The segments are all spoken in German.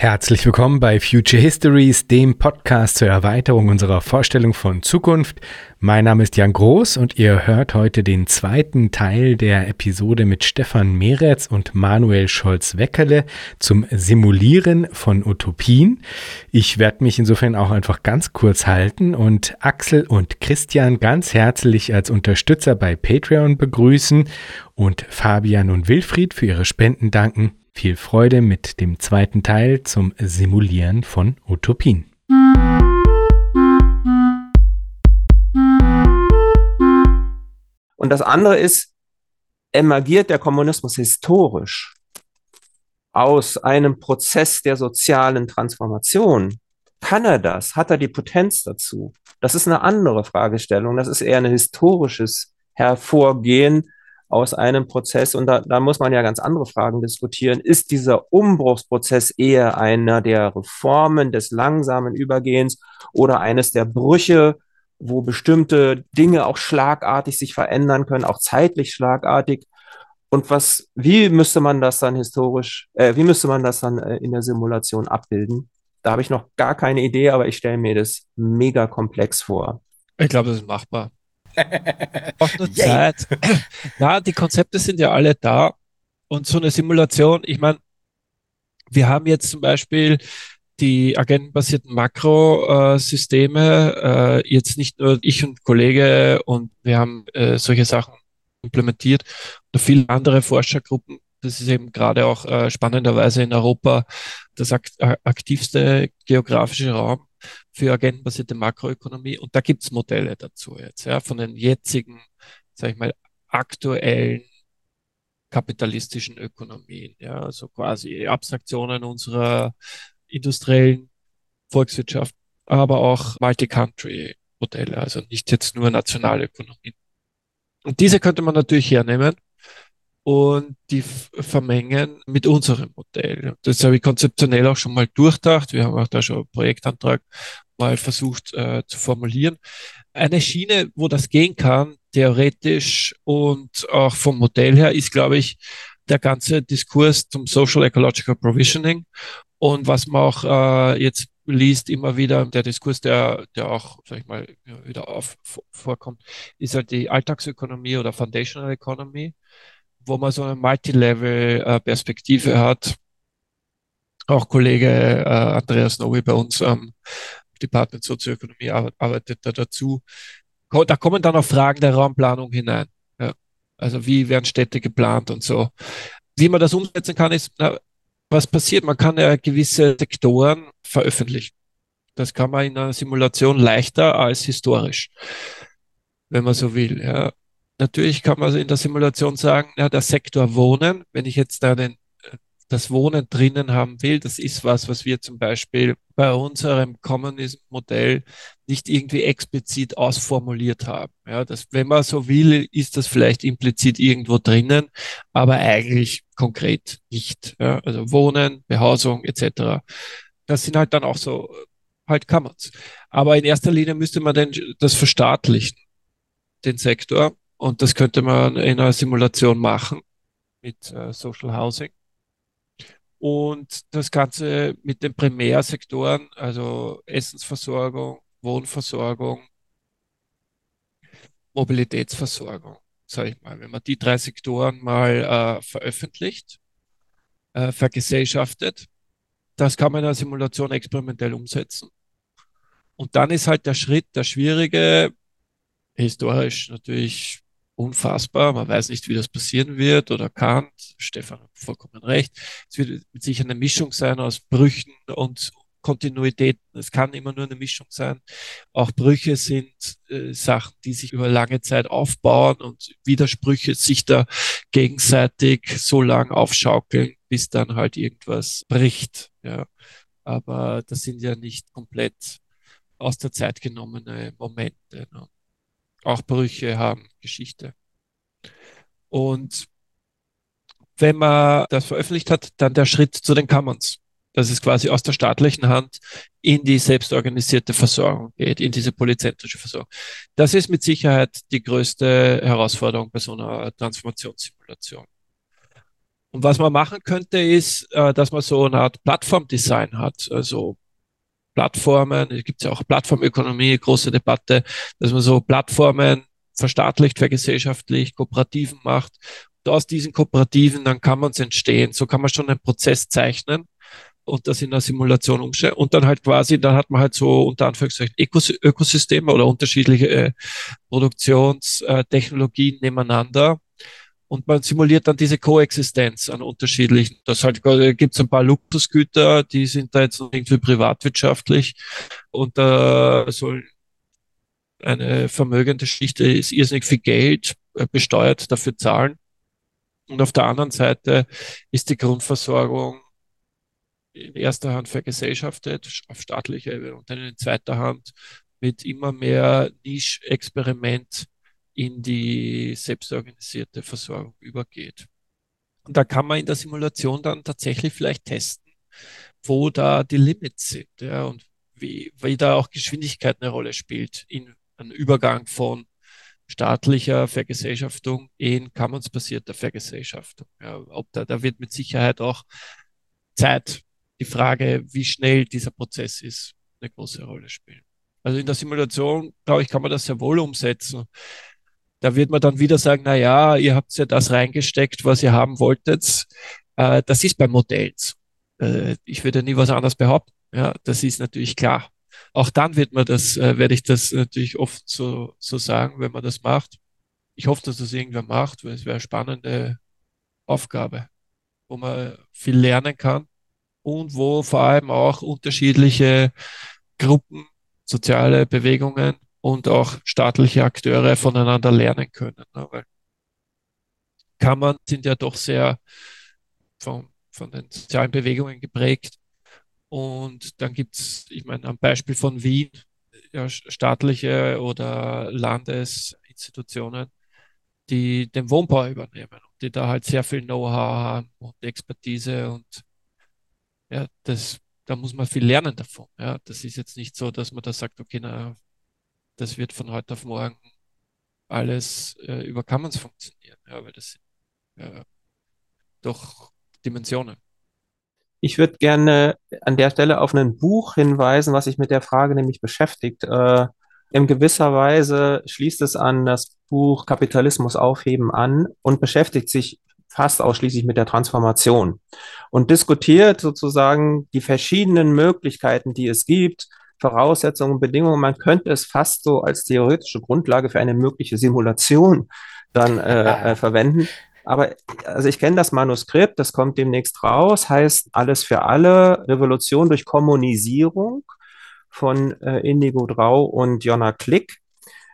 Herzlich willkommen bei Future Histories, dem Podcast zur Erweiterung unserer Vorstellung von Zukunft. Mein Name ist Jan Groß und ihr hört heute den zweiten Teil der Episode mit Stefan Meretz und Manuel Scholz-Weckerle zum Simulieren von Utopien. Ich werde mich insofern auch einfach ganz kurz halten und Axel und Christian ganz herzlich als Unterstützer bei Patreon begrüßen und Fabian und Wilfried für ihre Spenden danken. Viel Freude mit dem zweiten Teil zum Simulieren von Utopien. Und das andere ist, emergiert der Kommunismus historisch aus einem Prozess der sozialen Transformation? Kann er das? Hat er die Potenz dazu? Das ist eine andere Fragestellung. Das ist eher ein historisches Hervorgehen aus einem Prozess. Und da, da muss man ja ganz andere Fragen diskutieren. Ist dieser Umbruchsprozess eher einer der Reformen des langsamen Übergehens oder eines der Brüche, wo bestimmte Dinge auch schlagartig sich verändern können, auch zeitlich schlagartig? Und was, wie müsste man das dann historisch, äh, wie müsste man das dann äh, in der Simulation abbilden? Da habe ich noch gar keine Idee, aber ich stelle mir das mega komplex vor. Ich glaube, das ist machbar. Braucht nur Zeit. Na, die Konzepte sind ja alle da. Und so eine Simulation, ich meine, wir haben jetzt zum Beispiel die agentenbasierten Makrosysteme, äh, jetzt nicht nur ich und Kollege und wir haben äh, solche Sachen implementiert und viele andere Forschergruppen. Das ist eben gerade auch äh, spannenderweise in Europa das ak aktivste geografische Raum für agentenbasierte Makroökonomie. Und da gibt's Modelle dazu jetzt, ja, von den jetzigen, sag ich mal, aktuellen kapitalistischen Ökonomien, ja, also quasi Abstraktionen unserer industriellen Volkswirtschaft, aber auch Multi-Country-Modelle, also nicht jetzt nur Nationalökonomien. Und diese könnte man natürlich hernehmen und die vermengen mit unserem Modell. Das habe ich konzeptionell auch schon mal durchdacht. Wir haben auch da schon einen Projektantrag mal versucht äh, zu formulieren. Eine Schiene, wo das gehen kann, theoretisch und auch vom Modell her, ist, glaube ich, der ganze Diskurs zum Social Ecological Provisioning. Und was man auch äh, jetzt liest, immer wieder, der Diskurs, der, der auch, sag ich mal, wieder auf, vorkommt, ist halt die Alltagsökonomie oder Foundational Economy wo man so eine Multilevel-Perspektive hat. Auch Kollege äh, Andreas Novi bei uns am Department Sozioökonomie arbeitet da dazu. Da kommen dann auch Fragen der Raumplanung hinein. Ja. Also wie werden Städte geplant und so. Wie man das umsetzen kann, ist, na, was passiert? Man kann ja gewisse Sektoren veröffentlichen. Das kann man in einer Simulation leichter als historisch, wenn man so will. Ja. Natürlich kann man in der Simulation sagen, ja, der Sektor Wohnen, wenn ich jetzt da den, das Wohnen drinnen haben will, das ist was, was wir zum Beispiel bei unserem Communism-Modell nicht irgendwie explizit ausformuliert haben. Ja, das, wenn man so will, ist das vielleicht implizit irgendwo drinnen, aber eigentlich konkret nicht. Ja, also Wohnen, Behausung etc. Das sind halt dann auch so halt Commons. Aber in erster Linie müsste man denn das verstaatlichen, den Sektor. Und das könnte man in einer Simulation machen mit äh, Social Housing. Und das Ganze mit den Primärsektoren, also Essensversorgung, Wohnversorgung, Mobilitätsversorgung, sage ich mal. Wenn man die drei Sektoren mal äh, veröffentlicht, äh, vergesellschaftet, das kann man in einer Simulation experimentell umsetzen. Und dann ist halt der Schritt, der schwierige, historisch natürlich unfassbar. Man weiß nicht, wie das passieren wird oder kann. Stefan hat vollkommen recht. Es wird mit sicher eine Mischung sein aus Brüchen und Kontinuitäten. Es kann immer nur eine Mischung sein. Auch Brüche sind äh, Sachen, die sich über lange Zeit aufbauen und Widersprüche sich da gegenseitig so lang aufschaukeln, bis dann halt irgendwas bricht. Ja. Aber das sind ja nicht komplett aus der Zeit genommene Momente. Ne? Auch Brüche haben, Geschichte. Und wenn man das veröffentlicht hat, dann der Schritt zu den Commons. Dass es quasi aus der staatlichen Hand in die selbstorganisierte Versorgung geht, in diese polyzentrische Versorgung. Das ist mit Sicherheit die größte Herausforderung bei so einer Transformationssimulation. Und was man machen könnte, ist, äh, dass man so eine Art Plattformdesign hat. Also Plattformen, es gibt ja auch Plattformökonomie, große Debatte, dass man so Plattformen verstaatlicht, vergesellschaftlicht, Kooperativen macht. Und aus diesen Kooperativen, dann kann man es entstehen. So kann man schon einen Prozess zeichnen und das in einer Simulation umstellen. Und dann halt quasi, dann hat man halt so unter Anführungszeichen Ökos Ökosysteme oder unterschiedliche äh, Produktionstechnologien nebeneinander. Und man simuliert dann diese Koexistenz an unterschiedlichen. Das halt äh, gibt es ein paar Luxusgüter, die sind da jetzt irgendwie privatwirtschaftlich und da äh, soll eine vermögende Schicht ist irrsinnig viel Geld äh, besteuert dafür zahlen. Und auf der anderen Seite ist die Grundversorgung in erster Hand vergesellschaftet, auf staatlicher Ebene und dann in zweiter Hand mit immer mehr Nischexperiment in die selbstorganisierte Versorgung übergeht. Und da kann man in der Simulation dann tatsächlich vielleicht testen, wo da die Limits sind ja, und wie, wie da auch Geschwindigkeit eine Rolle spielt in einem Übergang von staatlicher Vergesellschaftung in commonsbasierter Vergesellschaftung. Ja, ob da, da wird mit Sicherheit auch Zeit die Frage, wie schnell dieser Prozess ist, eine große Rolle spielen. Also in der Simulation, glaube ich, kann man das sehr wohl umsetzen. Da wird man dann wieder sagen, na ja, ihr habt ja das reingesteckt, was ihr haben wolltet. Äh, das ist beim Modell. Äh, ich würde nie was anderes behaupten. Ja, das ist natürlich klar. Auch dann wird man das, äh, werde ich das natürlich oft so, so sagen, wenn man das macht. Ich hoffe, dass das irgendwer macht, weil es wäre eine spannende Aufgabe, wo man viel lernen kann und wo vor allem auch unterschiedliche Gruppen, soziale Bewegungen und auch staatliche Akteure voneinander lernen können. Ne? Weil Kammern sind ja doch sehr von, von den sozialen Bewegungen geprägt. Und dann gibt es, ich meine, am Beispiel von Wien, ja, staatliche oder Landesinstitutionen, die den Wohnbau übernehmen und die da halt sehr viel Know-how haben und Expertise und ja, das, da muss man viel lernen davon. Ja, das ist jetzt nicht so, dass man da sagt, okay, na, das wird von heute auf morgen alles äh, über Commons funktionieren. Ja, weil das sind äh, doch Dimensionen. Ich würde gerne an der Stelle auf ein Buch hinweisen, was sich mit der Frage nämlich beschäftigt. Äh, in gewisser Weise schließt es an das Buch Kapitalismus aufheben an und beschäftigt sich fast ausschließlich mit der Transformation und diskutiert sozusagen die verschiedenen Möglichkeiten, die es gibt, Voraussetzungen, Bedingungen. Man könnte es fast so als theoretische Grundlage für eine mögliche Simulation dann äh, äh, verwenden. Aber also ich kenne das Manuskript, das kommt demnächst raus, heißt Alles für alle, Revolution durch Kommunisierung von äh, Indigo Drau und Jonna Klick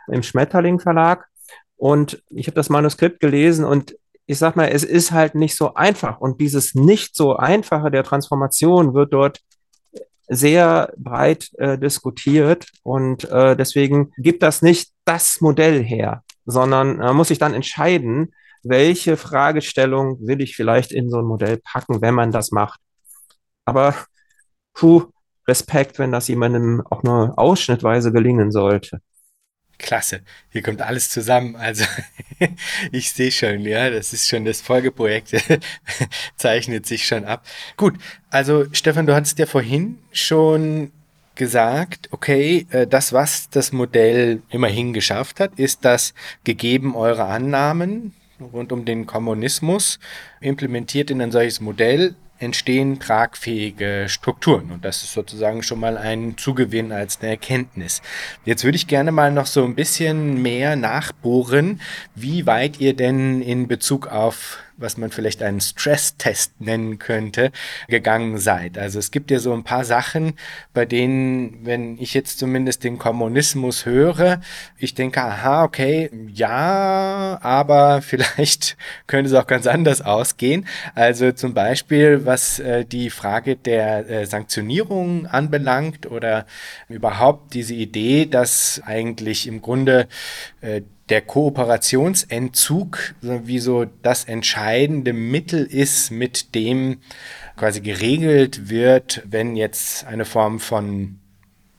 im Schmetterling Verlag. Und ich habe das Manuskript gelesen und ich sag mal, es ist halt nicht so einfach. Und dieses nicht so einfache der Transformation wird dort sehr breit äh, diskutiert. Und äh, deswegen gibt das nicht das Modell her, sondern äh, muss sich dann entscheiden, welche Fragestellung will ich vielleicht in so ein Modell packen, wenn man das macht. Aber puh, Respekt, wenn das jemandem auch nur ausschnittweise gelingen sollte. Klasse, hier kommt alles zusammen. Also ich sehe schon, ja, das ist schon das Folgeprojekt, zeichnet sich schon ab. Gut, also Stefan, du hattest ja vorhin schon gesagt, okay, äh, das, was das Modell immerhin geschafft hat, ist, dass gegeben eure Annahmen rund um den Kommunismus implementiert in ein solches Modell entstehen tragfähige Strukturen. Und das ist sozusagen schon mal ein Zugewinn als eine Erkenntnis. Jetzt würde ich gerne mal noch so ein bisschen mehr nachbohren, wie weit ihr denn in Bezug auf was man vielleicht einen Stresstest nennen könnte, gegangen seid. Also es gibt ja so ein paar Sachen, bei denen, wenn ich jetzt zumindest den Kommunismus höre, ich denke, aha, okay, ja, aber vielleicht könnte es auch ganz anders ausgehen. Also zum Beispiel, was äh, die Frage der äh, Sanktionierung anbelangt oder überhaupt diese Idee, dass eigentlich im Grunde äh, der Kooperationsentzug wie so das entscheidende Mittel ist, mit dem quasi geregelt wird, wenn jetzt eine Form von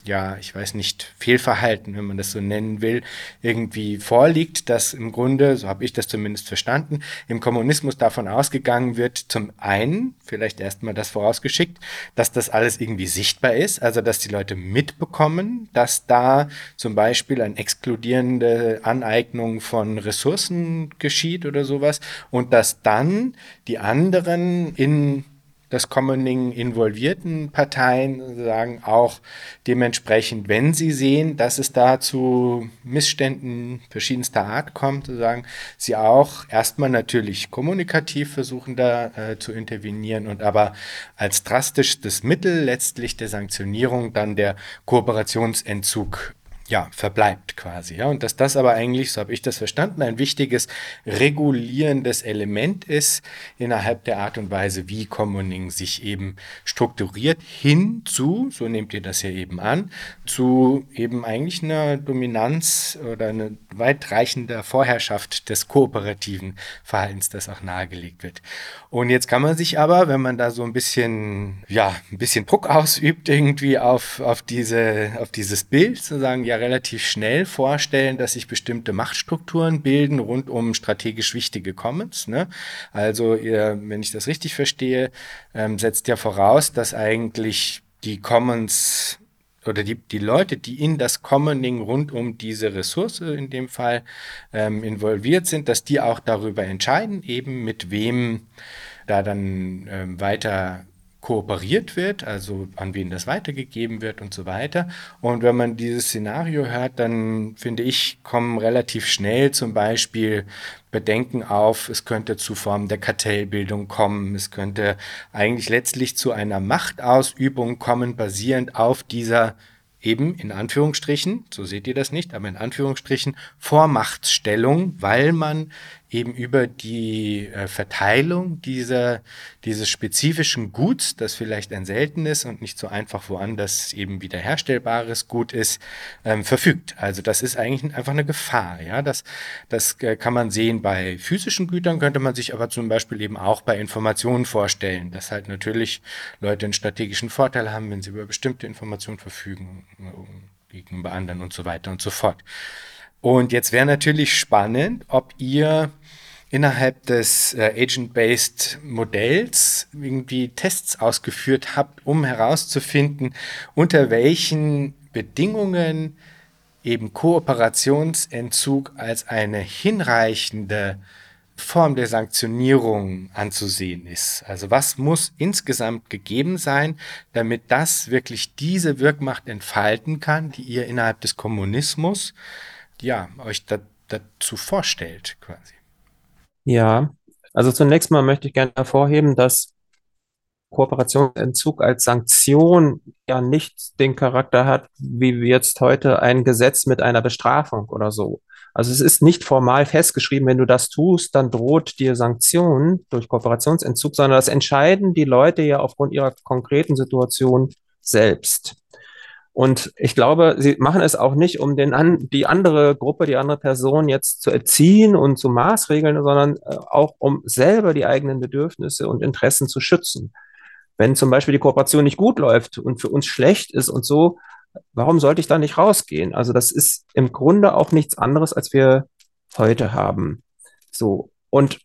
ja, ich weiß nicht, Fehlverhalten, wenn man das so nennen will, irgendwie vorliegt, dass im Grunde, so habe ich das zumindest verstanden, im Kommunismus davon ausgegangen wird, zum einen, vielleicht erstmal das vorausgeschickt, dass das alles irgendwie sichtbar ist, also dass die Leute mitbekommen, dass da zum Beispiel eine exkludierende Aneignung von Ressourcen geschieht oder sowas und dass dann die anderen in das Commoning involvierten Parteien sagen auch dementsprechend, wenn sie sehen, dass es da zu Missständen verschiedenster Art kommt, sagen sie auch erstmal natürlich kommunikativ versuchen da äh, zu intervenieren und aber als drastischstes Mittel letztlich der Sanktionierung dann der Kooperationsentzug ja, verbleibt quasi. Ja. Und dass das aber eigentlich, so habe ich das verstanden, ein wichtiges regulierendes Element ist innerhalb der Art und Weise, wie Commoning sich eben strukturiert, hinzu, so nehmt ihr das ja eben an, zu eben eigentlich einer Dominanz oder einer weitreichender Vorherrschaft des kooperativen Verhaltens, das auch nahegelegt wird. Und jetzt kann man sich aber, wenn man da so ein bisschen, ja, ein bisschen Druck ausübt irgendwie auf, auf diese, auf dieses Bild, zu sagen, ja, relativ schnell vorstellen, dass sich bestimmte Machtstrukturen bilden rund um strategisch wichtige Commons. Ne? Also ihr, wenn ich das richtig verstehe, ähm, setzt ja voraus, dass eigentlich die Commons oder die, die Leute, die in das Commoning rund um diese Ressource in dem Fall ähm, involviert sind, dass die auch darüber entscheiden, eben mit wem da dann ähm, weiter kooperiert wird, also an wen das weitergegeben wird und so weiter. Und wenn man dieses Szenario hört, dann finde ich, kommen relativ schnell zum Beispiel Bedenken auf, es könnte zu Formen der Kartellbildung kommen, es könnte eigentlich letztlich zu einer Machtausübung kommen, basierend auf dieser eben in Anführungsstrichen, so seht ihr das nicht, aber in Anführungsstrichen Vormachtstellung, weil man eben über die äh, Verteilung dieser, dieses spezifischen Guts, das vielleicht ein seltenes und nicht so einfach woanders eben wiederherstellbares Gut ist, ähm, verfügt. Also das ist eigentlich einfach eine Gefahr. Ja, das, das äh, kann man sehen bei physischen Gütern, könnte man sich aber zum Beispiel eben auch bei Informationen vorstellen, dass halt natürlich Leute einen strategischen Vorteil haben, wenn sie über bestimmte Informationen verfügen äh, gegenüber anderen und so weiter und so fort. Und jetzt wäre natürlich spannend, ob ihr innerhalb des äh, Agent-Based Modells irgendwie Tests ausgeführt habt, um herauszufinden, unter welchen Bedingungen eben Kooperationsentzug als eine hinreichende Form der Sanktionierung anzusehen ist. Also was muss insgesamt gegeben sein, damit das wirklich diese Wirkmacht entfalten kann, die ihr innerhalb des Kommunismus ja, euch da, dazu vorstellt, quasi. Ja, also zunächst mal möchte ich gerne hervorheben, dass Kooperationsentzug als Sanktion ja nicht den Charakter hat, wie jetzt heute ein Gesetz mit einer Bestrafung oder so. Also es ist nicht formal festgeschrieben, wenn du das tust, dann droht dir Sanktion durch Kooperationsentzug, sondern das entscheiden die Leute ja aufgrund ihrer konkreten Situation selbst. Und ich glaube, sie machen es auch nicht, um den an, die andere Gruppe, die andere Person jetzt zu erziehen und zu maßregeln, sondern äh, auch um selber die eigenen Bedürfnisse und Interessen zu schützen. Wenn zum Beispiel die Kooperation nicht gut läuft und für uns schlecht ist und so, warum sollte ich da nicht rausgehen? Also das ist im Grunde auch nichts anderes, als wir heute haben. So. Und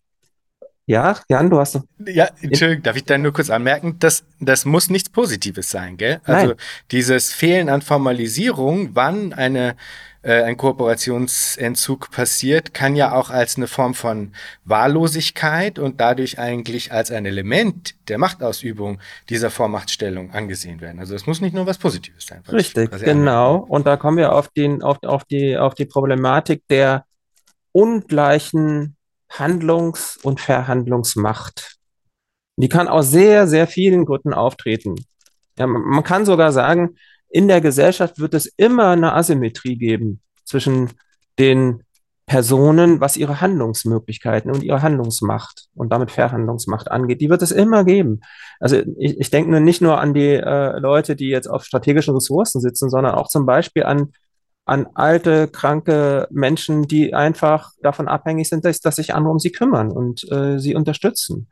ja, Jan, du hast noch. Ja, Entschuldigung, darf ich da nur kurz anmerken, das, das muss nichts Positives sein, gell? Also Nein. dieses Fehlen an Formalisierung, wann eine, äh, ein Kooperationsentzug passiert, kann ja auch als eine Form von Wahllosigkeit und dadurch eigentlich als ein Element der Machtausübung dieser Vormachtstellung angesehen werden. Also es muss nicht nur was Positives sein. Richtig, genau. Und da kommen wir auf, den, auf, auf, die, auf die Problematik der ungleichen Handlungs- und Verhandlungsmacht. Die kann aus sehr, sehr vielen Gründen auftreten. Ja, man kann sogar sagen, in der Gesellschaft wird es immer eine Asymmetrie geben zwischen den Personen, was ihre Handlungsmöglichkeiten und ihre Handlungsmacht und damit Verhandlungsmacht angeht. Die wird es immer geben. Also ich, ich denke nicht nur an die äh, Leute, die jetzt auf strategischen Ressourcen sitzen, sondern auch zum Beispiel an an alte, kranke Menschen, die einfach davon abhängig sind, dass, dass sich andere um sie kümmern und äh, sie unterstützen.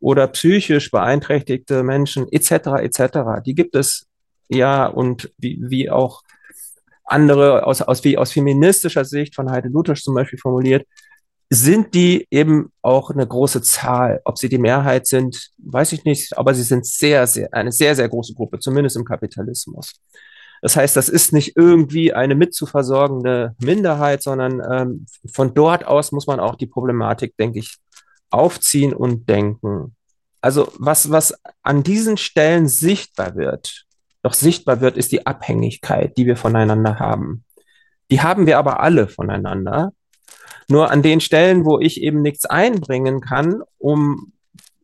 Oder psychisch beeinträchtigte Menschen etc. etc. Die gibt es ja, und wie, wie auch andere aus, aus, wie aus feministischer Sicht von Heide Luthers zum Beispiel formuliert, sind die eben auch eine große Zahl. Ob sie die Mehrheit sind, weiß ich nicht, aber sie sind sehr, sehr, eine sehr, sehr große Gruppe, zumindest im Kapitalismus. Das heißt, das ist nicht irgendwie eine mitzuversorgende Minderheit, sondern ähm, von dort aus muss man auch die Problematik, denke ich, aufziehen und denken. Also was, was an diesen Stellen sichtbar wird, doch sichtbar wird, ist die Abhängigkeit, die wir voneinander haben. Die haben wir aber alle voneinander. Nur an den Stellen, wo ich eben nichts einbringen kann, um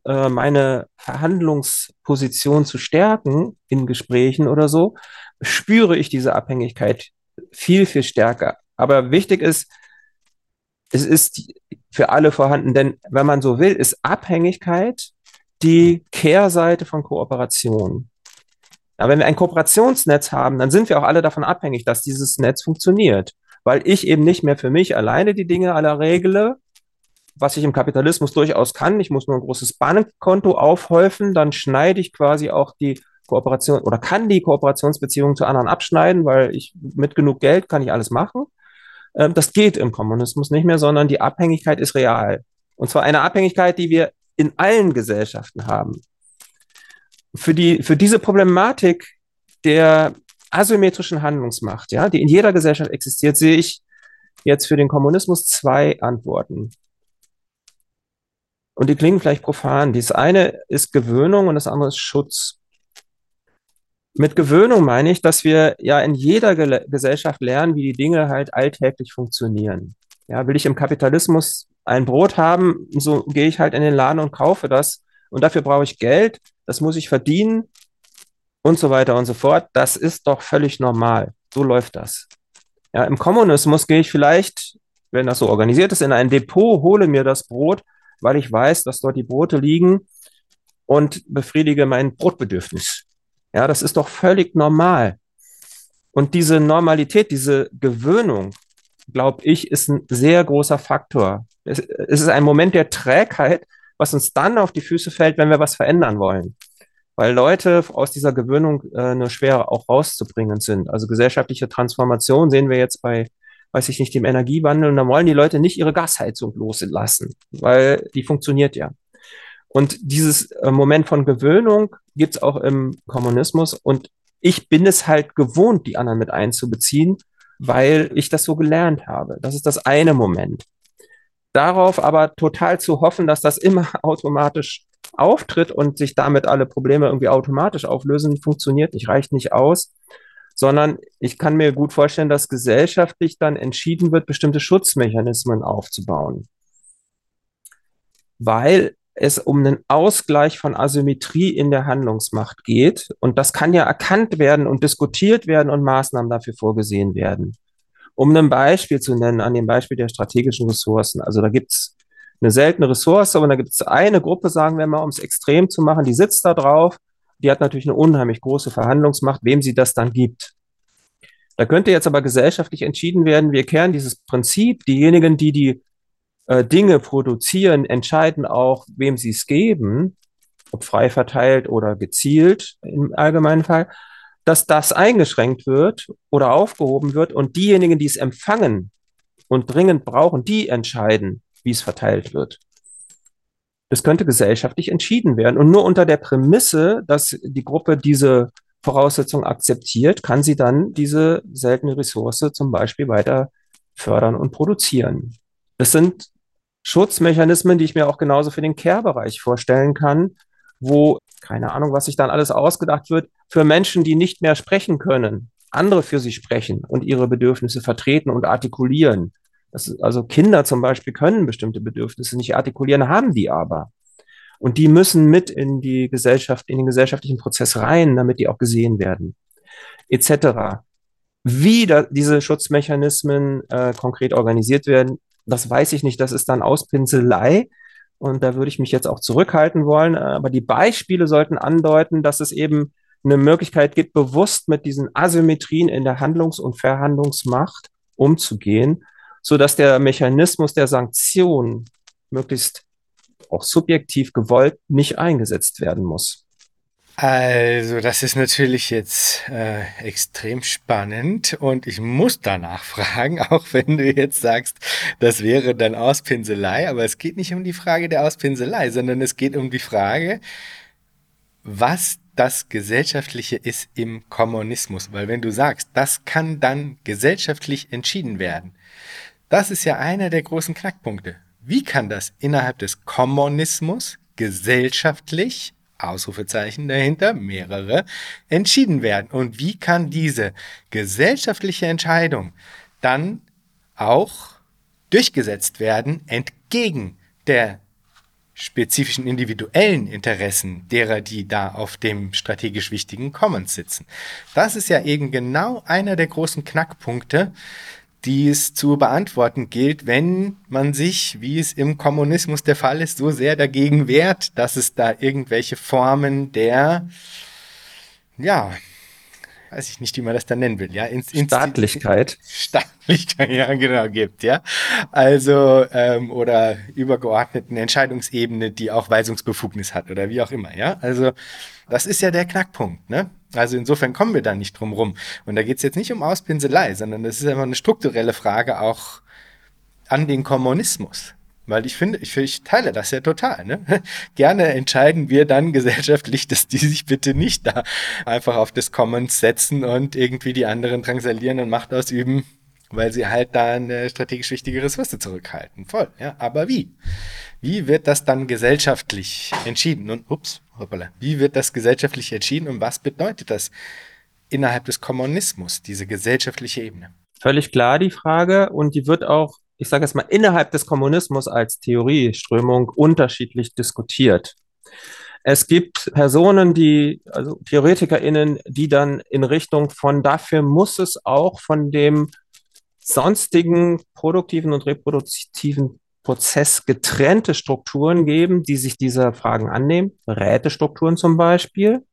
äh, meine Verhandlungsposition zu stärken in Gesprächen oder so, spüre ich diese Abhängigkeit viel, viel stärker. Aber wichtig ist, es ist für alle vorhanden, denn wenn man so will, ist Abhängigkeit die Kehrseite von Kooperation. Ja, wenn wir ein Kooperationsnetz haben, dann sind wir auch alle davon abhängig, dass dieses Netz funktioniert, weil ich eben nicht mehr für mich alleine die Dinge aller regle, was ich im Kapitalismus durchaus kann. Ich muss nur ein großes Bankkonto aufhäufen, dann schneide ich quasi auch die Kooperation oder kann die Kooperationsbeziehungen zu anderen abschneiden, weil ich mit genug Geld kann ich alles machen. Ähm, das geht im Kommunismus nicht mehr, sondern die Abhängigkeit ist real. Und zwar eine Abhängigkeit, die wir in allen Gesellschaften haben. Für, die, für diese Problematik der asymmetrischen Handlungsmacht, ja, die in jeder Gesellschaft existiert, sehe ich jetzt für den Kommunismus zwei Antworten. Und die klingen vielleicht profan. Das eine ist Gewöhnung und das andere ist Schutz. Mit Gewöhnung meine ich, dass wir ja in jeder Ge Gesellschaft lernen, wie die Dinge halt alltäglich funktionieren. Ja, will ich im Kapitalismus ein Brot haben, so gehe ich halt in den Laden und kaufe das. Und dafür brauche ich Geld, das muss ich verdienen und so weiter und so fort. Das ist doch völlig normal. So läuft das. Ja, im Kommunismus gehe ich vielleicht, wenn das so organisiert ist, in ein Depot, hole mir das Brot, weil ich weiß, dass dort die Brote liegen und befriedige mein Brotbedürfnis. Ja, das ist doch völlig normal. Und diese Normalität, diese Gewöhnung, glaube ich, ist ein sehr großer Faktor. Es, ist ein Moment der Trägheit, was uns dann auf die Füße fällt, wenn wir was verändern wollen. Weil Leute aus dieser Gewöhnung äh, nur schwer auch rauszubringen sind. Also gesellschaftliche Transformation sehen wir jetzt bei, weiß ich nicht, dem Energiewandel. Und da wollen die Leute nicht ihre Gasheizung loslassen, weil die funktioniert ja. Und dieses äh, Moment von Gewöhnung gibt es auch im Kommunismus. Und ich bin es halt gewohnt, die anderen mit einzubeziehen weil ich das so gelernt habe. Das ist das eine Moment. Darauf aber total zu hoffen, dass das immer automatisch auftritt und sich damit alle Probleme irgendwie automatisch auflösen, funktioniert nicht, reicht nicht aus, sondern ich kann mir gut vorstellen, dass gesellschaftlich dann entschieden wird, bestimmte Schutzmechanismen aufzubauen. Weil es um einen Ausgleich von Asymmetrie in der Handlungsmacht geht. Und das kann ja erkannt werden und diskutiert werden und Maßnahmen dafür vorgesehen werden. Um ein Beispiel zu nennen, an dem Beispiel der strategischen Ressourcen. Also da gibt's eine seltene Ressource und da gibt es eine Gruppe, sagen wir mal, um es extrem zu machen, die sitzt da drauf. Die hat natürlich eine unheimlich große Verhandlungsmacht, wem sie das dann gibt. Da könnte jetzt aber gesellschaftlich entschieden werden, wir kehren dieses Prinzip, diejenigen, die die äh, Dinge produzieren, entscheiden auch, wem sie es geben, ob frei verteilt oder gezielt im allgemeinen Fall, dass das eingeschränkt wird oder aufgehoben wird und diejenigen, die es empfangen und dringend brauchen, die entscheiden, wie es verteilt wird. Das könnte gesellschaftlich entschieden werden. Und nur unter der Prämisse, dass die Gruppe diese Voraussetzung akzeptiert, kann sie dann diese seltene Ressource zum Beispiel weiter fördern und produzieren. Das sind Schutzmechanismen, die ich mir auch genauso für den Care-Bereich vorstellen kann, wo, keine Ahnung, was sich dann alles ausgedacht wird, für Menschen, die nicht mehr sprechen können, andere für sie sprechen und ihre Bedürfnisse vertreten und artikulieren. Ist, also Kinder zum Beispiel können bestimmte Bedürfnisse nicht artikulieren, haben die aber. Und die müssen mit in die Gesellschaft, in den gesellschaftlichen Prozess rein, damit die auch gesehen werden, etc. Wie da diese Schutzmechanismen äh, konkret organisiert werden, das weiß ich nicht, das ist dann Auspinselei. Und da würde ich mich jetzt auch zurückhalten wollen. Aber die Beispiele sollten andeuten, dass es eben eine Möglichkeit gibt, bewusst mit diesen Asymmetrien in der Handlungs- und Verhandlungsmacht umzugehen, so dass der Mechanismus der Sanktion möglichst auch subjektiv gewollt nicht eingesetzt werden muss. Also, das ist natürlich jetzt äh, extrem spannend und ich muss danach fragen, auch wenn du jetzt sagst, das wäre dann Auspinselei, aber es geht nicht um die Frage der Auspinselei, sondern es geht um die Frage, was das Gesellschaftliche ist im Kommunismus. Weil wenn du sagst, das kann dann gesellschaftlich entschieden werden, das ist ja einer der großen Knackpunkte. Wie kann das innerhalb des Kommunismus gesellschaftlich Ausrufezeichen dahinter, mehrere, entschieden werden. Und wie kann diese gesellschaftliche Entscheidung dann auch durchgesetzt werden, entgegen der spezifischen individuellen Interessen derer, die da auf dem strategisch wichtigen Commons sitzen. Das ist ja eben genau einer der großen Knackpunkte, die es zu beantworten gilt, wenn man sich, wie es im Kommunismus der Fall ist, so sehr dagegen wehrt, dass es da irgendwelche Formen der, ja, weiß ich nicht, wie man das dann nennen will, ja, Inst Staatlichkeit. Staatlichkeit, ja, genau, gibt, ja. Also, ähm, oder übergeordneten Entscheidungsebene, die auch Weisungsbefugnis hat oder wie auch immer, ja. Also, das ist ja der Knackpunkt, ne? Also insofern kommen wir da nicht drum rum. Und da geht es jetzt nicht um Auspinselei, sondern das ist immer eine strukturelle Frage auch an den Kommunismus. Weil ich finde, ich, ich teile das ja total. Ne? Gerne entscheiden wir dann gesellschaftlich, dass die sich bitte nicht da einfach auf das Commons setzen und irgendwie die anderen drangsalieren und Macht ausüben, weil sie halt da eine strategisch wichtige Ressource zurückhalten. Voll, ja. Aber wie? Wie wird das dann gesellschaftlich entschieden? Und ups, hoppala, wie wird das gesellschaftlich entschieden und was bedeutet das innerhalb des Kommunismus, diese gesellschaftliche Ebene? Völlig klar die Frage und die wird auch, ich sage es mal, innerhalb des Kommunismus als Theorieströmung unterschiedlich diskutiert. Es gibt Personen, die, also TheoretikerInnen, die dann in Richtung von dafür muss es auch von dem sonstigen produktiven und reproduktiven Prozess getrennte Strukturen geben, die sich dieser Fragen annehmen, Rätestrukturen zum Beispiel.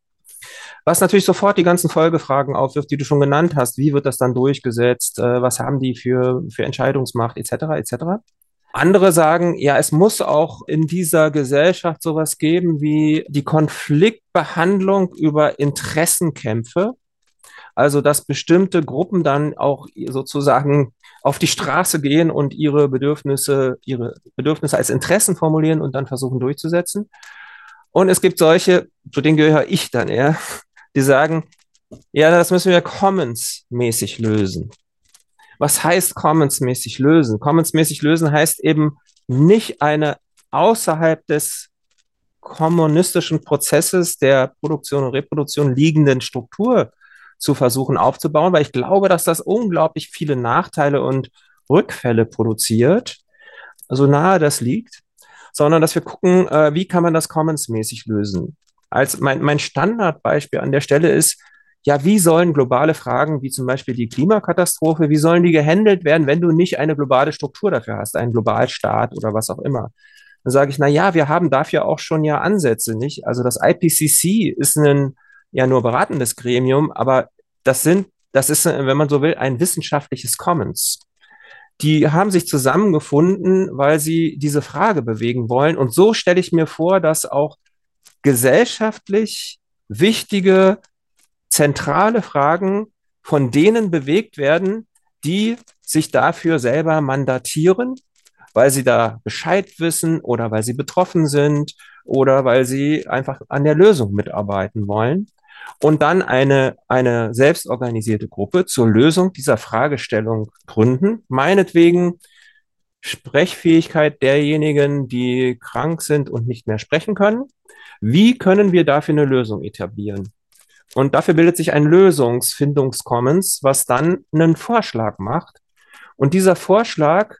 Was natürlich sofort die ganzen Folgefragen aufwirft, die du schon genannt hast. Wie wird das dann durchgesetzt? Äh, was haben die für, für Entscheidungsmacht etc. etc. Andere sagen, ja, es muss auch in dieser Gesellschaft sowas geben wie die Konfliktbehandlung über Interessenkämpfe. Also, dass bestimmte Gruppen dann auch sozusagen auf die Straße gehen und ihre Bedürfnisse, ihre Bedürfnisse als Interessen formulieren und dann versuchen durchzusetzen. Und es gibt solche, zu denen gehöre ich dann eher, die sagen, ja, das müssen wir Commons-mäßig lösen. Was heißt Commons-mäßig lösen? Commons-mäßig lösen heißt eben nicht eine außerhalb des kommunistischen Prozesses der Produktion und Reproduktion liegenden Struktur zu versuchen aufzubauen, weil ich glaube, dass das unglaublich viele Nachteile und Rückfälle produziert, so nahe das liegt, sondern dass wir gucken, äh, wie kann man das commons-mäßig lösen. Als mein, mein Standardbeispiel an der Stelle ist, ja, wie sollen globale Fragen wie zum Beispiel die Klimakatastrophe, wie sollen die gehandelt werden, wenn du nicht eine globale Struktur dafür hast, einen Globalstaat oder was auch immer? Dann sage ich, na ja, wir haben dafür auch schon ja Ansätze, nicht? Also das IPCC ist ein ja nur beratendes Gremium, aber das sind, das ist, wenn man so will, ein wissenschaftliches Commons. Die haben sich zusammengefunden, weil sie diese Frage bewegen wollen. Und so stelle ich mir vor, dass auch gesellschaftlich wichtige, zentrale Fragen von denen bewegt werden, die sich dafür selber mandatieren, weil sie da Bescheid wissen oder weil sie betroffen sind oder weil sie einfach an der Lösung mitarbeiten wollen und dann eine, eine selbstorganisierte Gruppe zur Lösung dieser Fragestellung gründen. Meinetwegen Sprechfähigkeit derjenigen, die krank sind und nicht mehr sprechen können. Wie können wir dafür eine Lösung etablieren? Und dafür bildet sich ein Lösungsfindungskommens, was dann einen Vorschlag macht. Und dieser Vorschlag,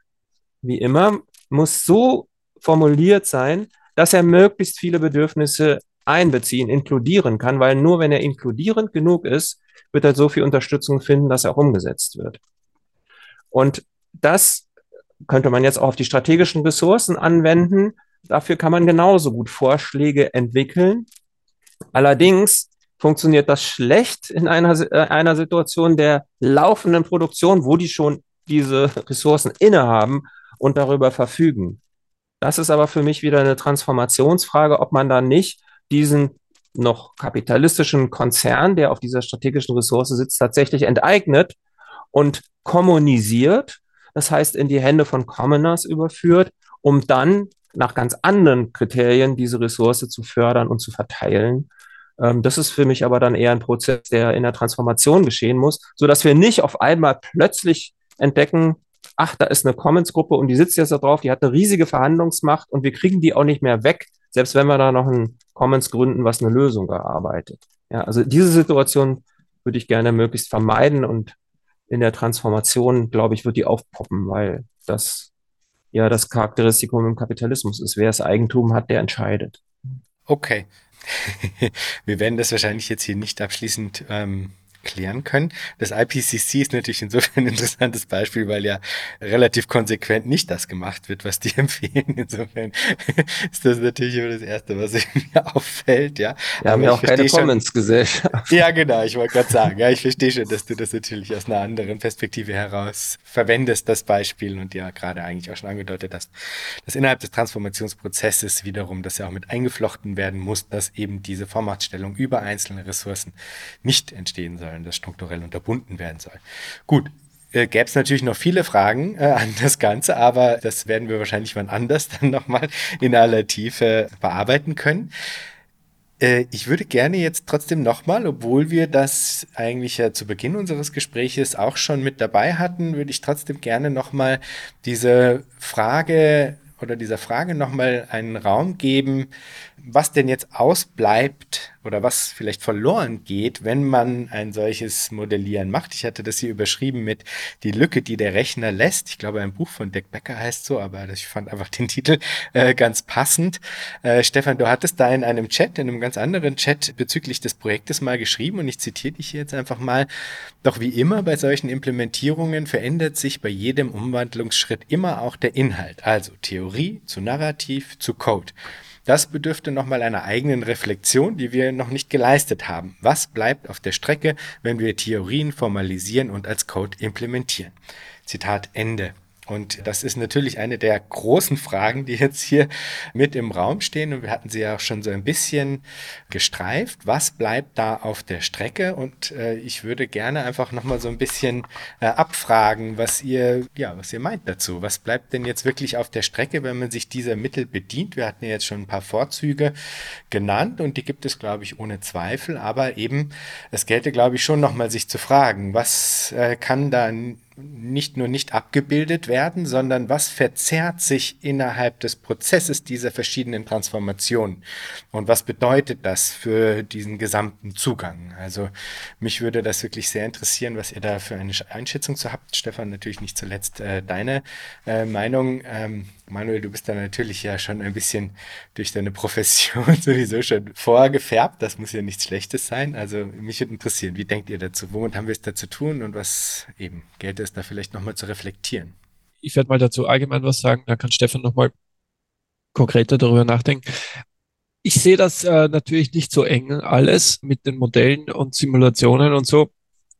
wie immer, muss so formuliert sein, dass er möglichst viele Bedürfnisse einbeziehen, inkludieren kann, weil nur wenn er inkludierend genug ist, wird er so viel Unterstützung finden, dass er auch umgesetzt wird. Und das könnte man jetzt auch auf die strategischen Ressourcen anwenden. Dafür kann man genauso gut Vorschläge entwickeln. Allerdings funktioniert das schlecht in einer, äh, einer Situation der laufenden Produktion, wo die schon diese Ressourcen innehaben und darüber verfügen. Das ist aber für mich wieder eine Transformationsfrage, ob man da nicht diesen noch kapitalistischen Konzern, der auf dieser strategischen Ressource sitzt, tatsächlich enteignet und kommunisiert, das heißt in die Hände von Commoners überführt, um dann nach ganz anderen Kriterien diese Ressource zu fördern und zu verteilen. Ähm, das ist für mich aber dann eher ein Prozess, der in der Transformation geschehen muss, so dass wir nicht auf einmal plötzlich entdecken, ach, da ist eine Commons-Gruppe und die sitzt jetzt da drauf, die hat eine riesige Verhandlungsmacht und wir kriegen die auch nicht mehr weg, selbst wenn wir da noch ein Commons gründen, was eine Lösung erarbeitet. Ja, also diese Situation würde ich gerne möglichst vermeiden und in der Transformation, glaube ich, wird die aufpoppen, weil das ja das Charakteristikum im Kapitalismus ist. Wer das Eigentum hat, der entscheidet. Okay. Wir werden das wahrscheinlich jetzt hier nicht abschließend ähm, klären können. Das IPCC ist natürlich insofern ein interessantes Beispiel, weil ja relativ konsequent nicht das gemacht wird, was die empfehlen. Insofern ist das natürlich immer das Erste, was mir auffällt. Ja, Wir haben ja auch keine Commons-Gesellschaft. Ja, genau. Ich wollte gerade sagen, ja, ich verstehe schon, dass du das natürlich aus einer anderen Perspektive heraus verwendest, das Beispiel und ja gerade eigentlich auch schon angedeutet hast, dass innerhalb des Transformationsprozesses wiederum das ja auch mit eingeflochten werden muss, dass eben diese Vormachtstellung über einzelne Ressourcen nicht entstehen soll sollen, das strukturell unterbunden werden soll. Gut, äh, gäbe es natürlich noch viele Fragen äh, an das Ganze, aber das werden wir wahrscheinlich wann anders dann nochmal in aller Tiefe bearbeiten können. Äh, ich würde gerne jetzt trotzdem nochmal, obwohl wir das eigentlich ja zu Beginn unseres Gespräches auch schon mit dabei hatten, würde ich trotzdem gerne nochmal diese Frage oder dieser Frage nochmal einen Raum geben, was denn jetzt ausbleibt oder was vielleicht verloren geht, wenn man ein solches Modellieren macht. Ich hatte das hier überschrieben mit die Lücke, die der Rechner lässt. Ich glaube, ein Buch von Dick Becker heißt so, aber ich fand einfach den Titel äh, ganz passend. Äh, Stefan, du hattest da in einem Chat, in einem ganz anderen Chat bezüglich des Projektes mal geschrieben und ich zitiere dich jetzt einfach mal. Doch wie immer bei solchen Implementierungen verändert sich bei jedem Umwandlungsschritt immer auch der Inhalt, also Theorie zu Narrativ zu Code. Das bedürfte nochmal einer eigenen Reflexion, die wir noch nicht geleistet haben. Was bleibt auf der Strecke, wenn wir Theorien formalisieren und als Code implementieren? Zitat Ende. Und das ist natürlich eine der großen Fragen, die jetzt hier mit im Raum stehen. Und wir hatten sie ja auch schon so ein bisschen gestreift. Was bleibt da auf der Strecke? Und äh, ich würde gerne einfach nochmal so ein bisschen äh, abfragen, was ihr, ja, was ihr meint dazu. Was bleibt denn jetzt wirklich auf der Strecke, wenn man sich dieser Mittel bedient? Wir hatten ja jetzt schon ein paar Vorzüge genannt und die gibt es, glaube ich, ohne Zweifel. Aber eben, es gelte, glaube ich, schon nochmal sich zu fragen, was äh, kann da nicht nur nicht abgebildet werden, sondern was verzerrt sich innerhalb des Prozesses dieser verschiedenen Transformationen und was bedeutet das für diesen gesamten Zugang? Also mich würde das wirklich sehr interessieren, was ihr da für eine Einschätzung zu habt. Stefan, natürlich nicht zuletzt äh, deine äh, Meinung. Ähm, Manuel, du bist da natürlich ja schon ein bisschen durch deine Profession sowieso schon vorgefärbt. Das muss ja nichts Schlechtes sein. Also mich würde interessieren, wie denkt ihr dazu? Womit haben wir es da zu tun und was eben gilt es da vielleicht nochmal zu reflektieren? Ich werde mal dazu allgemein was sagen, dann kann Stefan nochmal konkreter darüber nachdenken. Ich sehe das äh, natürlich nicht so eng alles mit den Modellen und Simulationen und so,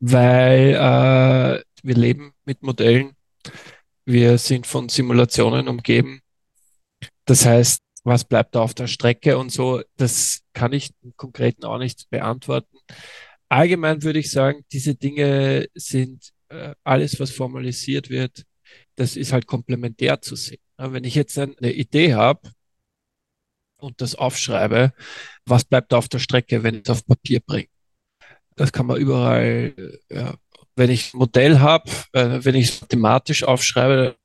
weil äh, wir leben mit Modellen wir sind von Simulationen umgeben. Das heißt, was bleibt da auf der Strecke und so, das kann ich im Konkreten auch nicht beantworten. Allgemein würde ich sagen, diese Dinge sind alles, was formalisiert wird, das ist halt komplementär zu sehen. Wenn ich jetzt eine Idee habe und das aufschreibe, was bleibt auf der Strecke, wenn ich es auf Papier bringe? Das kann man überall äh, ja, wenn ich ein Modell habe, äh, wenn ich es mathematisch aufschreibe,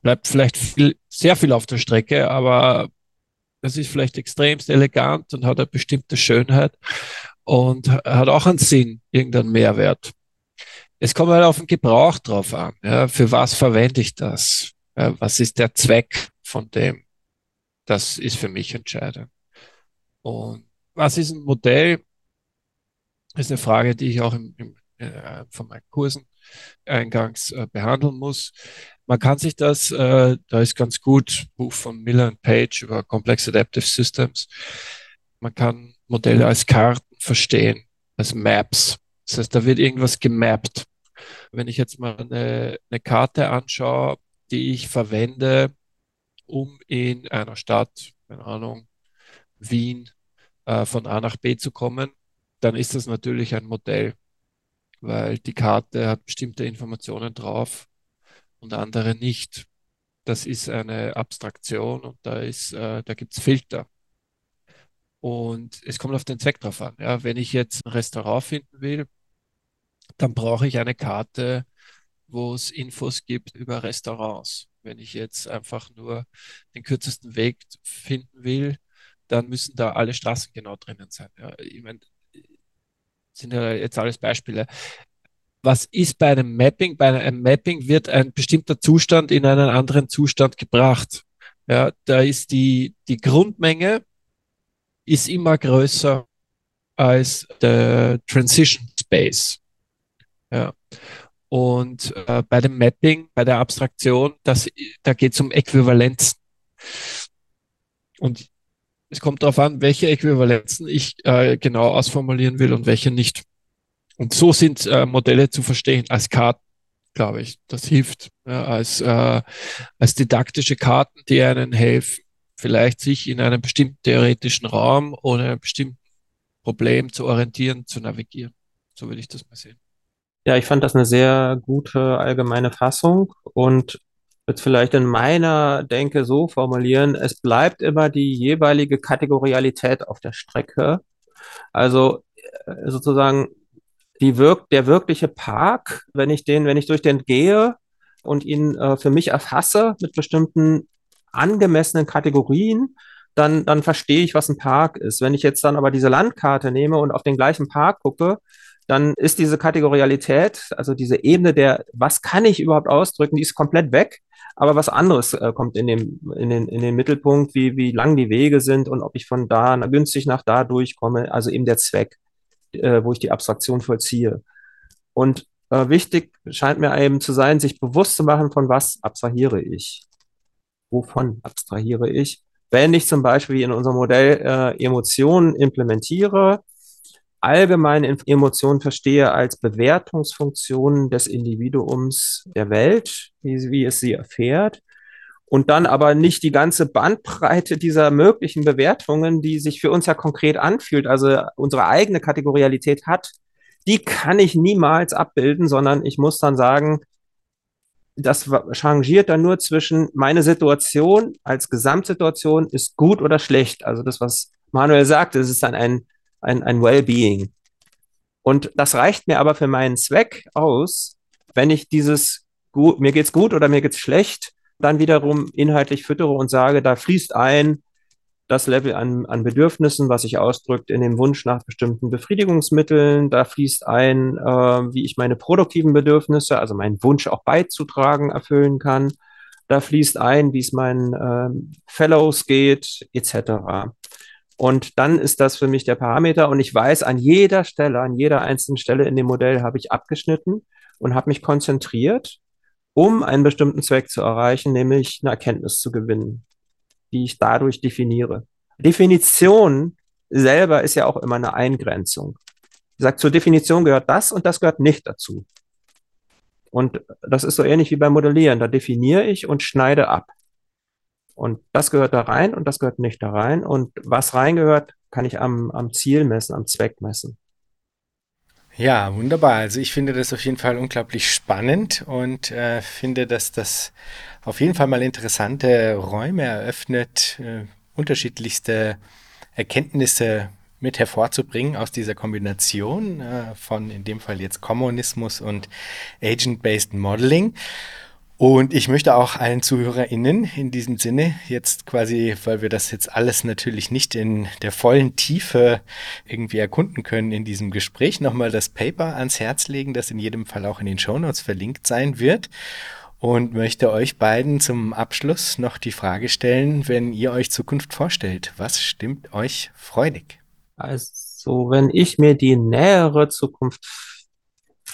bleibt vielleicht viel, sehr viel auf der Strecke, aber das ist vielleicht extremst elegant und hat eine bestimmte Schönheit und hat auch einen Sinn, irgendeinen Mehrwert. Es kommt halt auf den Gebrauch drauf an. Ja, für was verwende ich das? Ja, was ist der Zweck von dem? Das ist für mich entscheidend. Und was ist ein Modell? Das ist eine Frage, die ich auch im, im äh, von meinen Kursen eingangs äh, behandeln muss. Man kann sich das, äh, da ist ganz gut, Buch von Miller und Page über Complex Adaptive Systems. Man kann Modelle als Karten verstehen, als Maps. Das heißt, da wird irgendwas gemappt. Wenn ich jetzt mal eine, eine Karte anschaue, die ich verwende, um in einer Stadt, keine Ahnung, Wien, äh, von A nach B zu kommen, dann ist das natürlich ein Modell, weil die Karte hat bestimmte Informationen drauf und andere nicht. Das ist eine Abstraktion und da äh, da gibt es Filter. Und es kommt auf den Zweck drauf an. Ja, wenn ich jetzt ein Restaurant finden will, dann brauche ich eine Karte, wo es Infos gibt über Restaurants. Wenn ich jetzt einfach nur den kürzesten Weg finden will, dann müssen da alle Straßen genau drinnen sein. Ja, ich meine, sind ja jetzt alles Beispiele. Was ist bei einem Mapping? Bei einem Mapping wird ein bestimmter Zustand in einen anderen Zustand gebracht. Ja, da ist die, die Grundmenge ist immer größer als der Transition Space. Ja. Und äh, bei dem Mapping, bei der Abstraktion, das, da geht es um Äquivalenzen. Und es kommt darauf an, welche Äquivalenzen ich äh, genau ausformulieren will und welche nicht. Und so sind äh, Modelle zu verstehen als Karten, glaube ich. Das hilft ja, als, äh, als didaktische Karten, die einen helfen, vielleicht sich in einem bestimmten theoretischen Raum oder einem bestimmten Problem zu orientieren, zu navigieren. So würde ich das mal sehen. Ja, ich fand das eine sehr gute allgemeine Fassung und würde vielleicht in meiner Denke so formulieren, es bleibt immer die jeweilige Kategorialität auf der Strecke. Also äh, sozusagen die wirk der wirkliche Park, wenn ich den, wenn ich durch den gehe und ihn äh, für mich erfasse mit bestimmten angemessenen Kategorien, dann, dann verstehe ich, was ein Park ist. Wenn ich jetzt dann aber diese Landkarte nehme und auf den gleichen Park gucke, dann ist diese Kategorialität, also diese Ebene der, was kann ich überhaupt ausdrücken, die ist komplett weg. Aber was anderes äh, kommt in, dem, in, den, in den Mittelpunkt, wie, wie lang die Wege sind und ob ich von da na, günstig nach da durchkomme, also eben der Zweck, äh, wo ich die Abstraktion vollziehe. Und äh, wichtig scheint mir eben zu sein, sich bewusst zu machen, von was abstrahiere ich. Wovon abstrahiere ich? Wenn ich zum Beispiel in unserem Modell äh, Emotionen implementiere, allgemeine Emotionen verstehe als Bewertungsfunktionen des Individuums der Welt, wie, wie es sie erfährt, und dann aber nicht die ganze Bandbreite dieser möglichen Bewertungen, die sich für uns ja konkret anfühlt, also unsere eigene Kategorialität hat, die kann ich niemals abbilden, sondern ich muss dann sagen, das changiert dann nur zwischen meine Situation als Gesamtsituation ist gut oder schlecht. Also das, was Manuel sagte, es ist dann ein ein, ein Well-Being. Und das reicht mir aber für meinen Zweck aus, wenn ich dieses gut, mir geht's gut oder mir geht's schlecht, dann wiederum inhaltlich füttere und sage, da fließt ein das Level an, an Bedürfnissen, was sich ausdrückt in dem Wunsch nach bestimmten Befriedigungsmitteln. Da fließt ein, äh, wie ich meine produktiven Bedürfnisse, also meinen Wunsch auch beizutragen, erfüllen kann. Da fließt ein, wie es meinen äh, Fellows geht, etc. Und dann ist das für mich der Parameter. Und ich weiß, an jeder Stelle, an jeder einzelnen Stelle in dem Modell habe ich abgeschnitten und habe mich konzentriert, um einen bestimmten Zweck zu erreichen, nämlich eine Erkenntnis zu gewinnen, die ich dadurch definiere. Definition selber ist ja auch immer eine Eingrenzung. Ich sage, zur Definition gehört das und das gehört nicht dazu. Und das ist so ähnlich wie beim Modellieren. Da definiere ich und schneide ab. Und das gehört da rein und das gehört nicht da rein. Und was reingehört, kann ich am, am Ziel messen, am Zweck messen. Ja, wunderbar. Also ich finde das auf jeden Fall unglaublich spannend und äh, finde, dass das auf jeden Fall mal interessante Räume eröffnet, äh, unterschiedlichste Erkenntnisse mit hervorzubringen aus dieser Kombination äh, von in dem Fall jetzt Kommunismus und Agent-Based Modeling. Und ich möchte auch allen ZuhörerInnen in diesem Sinne jetzt quasi, weil wir das jetzt alles natürlich nicht in der vollen Tiefe irgendwie erkunden können in diesem Gespräch, nochmal das Paper ans Herz legen, das in jedem Fall auch in den Shownotes verlinkt sein wird. Und möchte euch beiden zum Abschluss noch die Frage stellen, wenn ihr euch Zukunft vorstellt, was stimmt euch freudig? Also, wenn ich mir die nähere Zukunft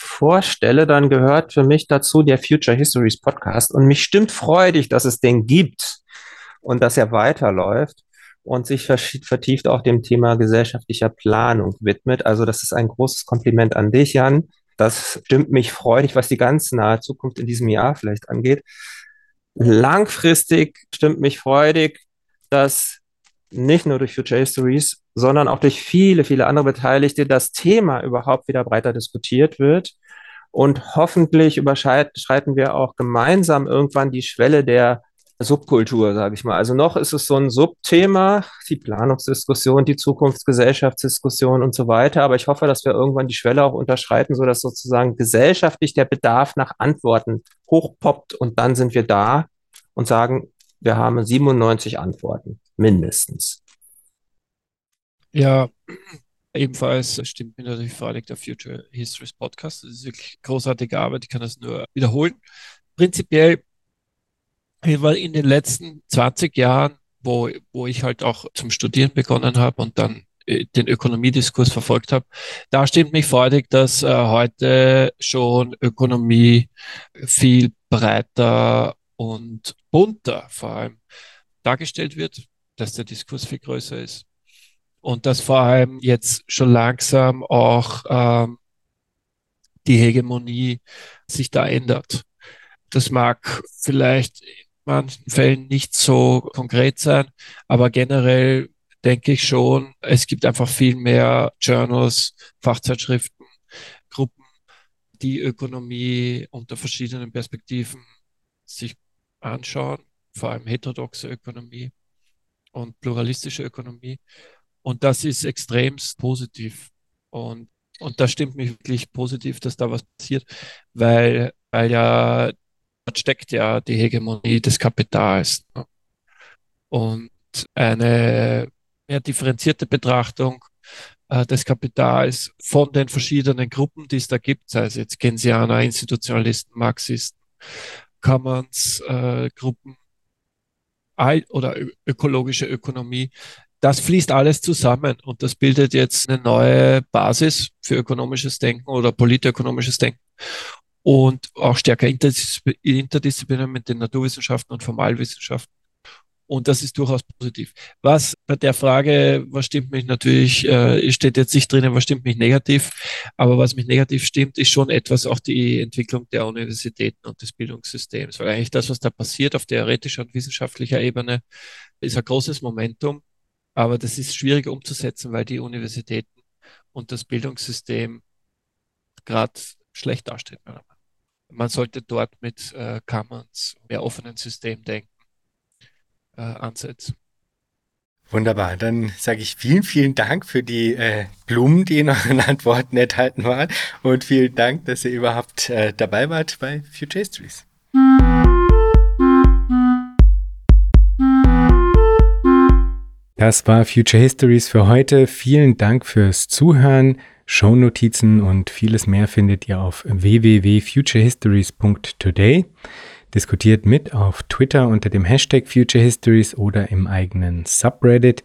vorstelle, dann gehört für mich dazu der Future Histories Podcast. Und mich stimmt freudig, dass es den gibt und dass er weiterläuft und sich vertieft auch dem Thema gesellschaftlicher Planung widmet. Also das ist ein großes Kompliment an dich, Jan. Das stimmt mich freudig, was die ganz nahe Zukunft in diesem Jahr vielleicht angeht. Langfristig stimmt mich freudig, dass nicht nur durch Future Histories, sondern auch durch viele, viele andere Beteiligte das Thema überhaupt wieder breiter diskutiert wird. Und hoffentlich überschreiten wir auch gemeinsam irgendwann die Schwelle der Subkultur, sage ich mal. Also noch ist es so ein Subthema, die Planungsdiskussion, die Zukunftsgesellschaftsdiskussion und so weiter. Aber ich hoffe, dass wir irgendwann die Schwelle auch unterschreiten, so dass sozusagen gesellschaftlich der Bedarf nach Antworten hochpoppt und dann sind wir da und sagen, wir haben 97 Antworten, mindestens. Ja, ebenfalls stimmt mir natürlich völlig der Future Histories Podcast. Das ist wirklich großartige Arbeit, ich kann das nur wiederholen. Prinzipiell weil in den letzten 20 Jahren, wo, wo ich halt auch zum Studieren begonnen habe und dann äh, den Ökonomiediskurs verfolgt habe, da stimmt mich freudig, dass äh, heute schon Ökonomie viel breiter und bunter vor allem dargestellt wird, dass der Diskurs viel größer ist und dass vor allem jetzt schon langsam auch ähm, die Hegemonie sich da ändert. Das mag vielleicht manchen Fällen nicht so konkret sein, aber generell denke ich schon, es gibt einfach viel mehr Journals, Fachzeitschriften, Gruppen, die Ökonomie unter verschiedenen Perspektiven sich anschauen, vor allem heterodoxe Ökonomie und pluralistische Ökonomie. Und das ist extremst positiv. Und, und das stimmt mich wirklich positiv, dass da was passiert, weil, weil ja steckt ja die Hegemonie des Kapitals. Ne? Und eine mehr differenzierte Betrachtung äh, des Kapitals von den verschiedenen Gruppen, die es da gibt, sei es jetzt Keynesianer, Institutionalisten, Marxisten, Commons, äh, Gruppen oder ökologische Ökonomie, das fließt alles zusammen und das bildet jetzt eine neue Basis für ökonomisches Denken oder politökonomisches Denken und auch stärker interdisziplinär mit den Naturwissenschaften und Formalwissenschaften. Und das ist durchaus positiv. Was bei der Frage, was stimmt mich natürlich, äh, steht jetzt nicht drinnen, was stimmt mich negativ, aber was mich negativ stimmt, ist schon etwas auch die Entwicklung der Universitäten und des Bildungssystems. Weil eigentlich das, was da passiert auf theoretischer und wissenschaftlicher Ebene, ist ein großes Momentum, aber das ist schwierig umzusetzen, weil die Universitäten und das Bildungssystem gerade schlecht dasteht. Man sollte dort mit äh, Commons, mehr offenen System denken, äh, ansetzen. Wunderbar, dann sage ich vielen, vielen Dank für die äh, Blumen, die in euren Antworten enthalten waren und vielen Dank, dass ihr überhaupt äh, dabei wart bei Future Histories. Das war Future Histories für heute. Vielen Dank fürs Zuhören. Shownotizen und vieles mehr findet ihr auf www.futurehistories.today. Diskutiert mit auf Twitter unter dem Hashtag Future Histories oder im eigenen Subreddit.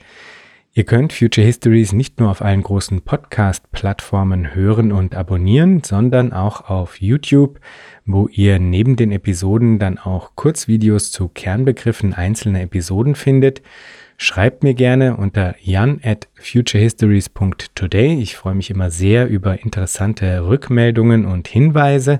Ihr könnt Future Histories nicht nur auf allen großen Podcast-Plattformen hören und abonnieren, sondern auch auf YouTube, wo ihr neben den Episoden dann auch Kurzvideos zu Kernbegriffen einzelner Episoden findet. Schreibt mir gerne unter jan at futurehistories.today. Ich freue mich immer sehr über interessante Rückmeldungen und Hinweise.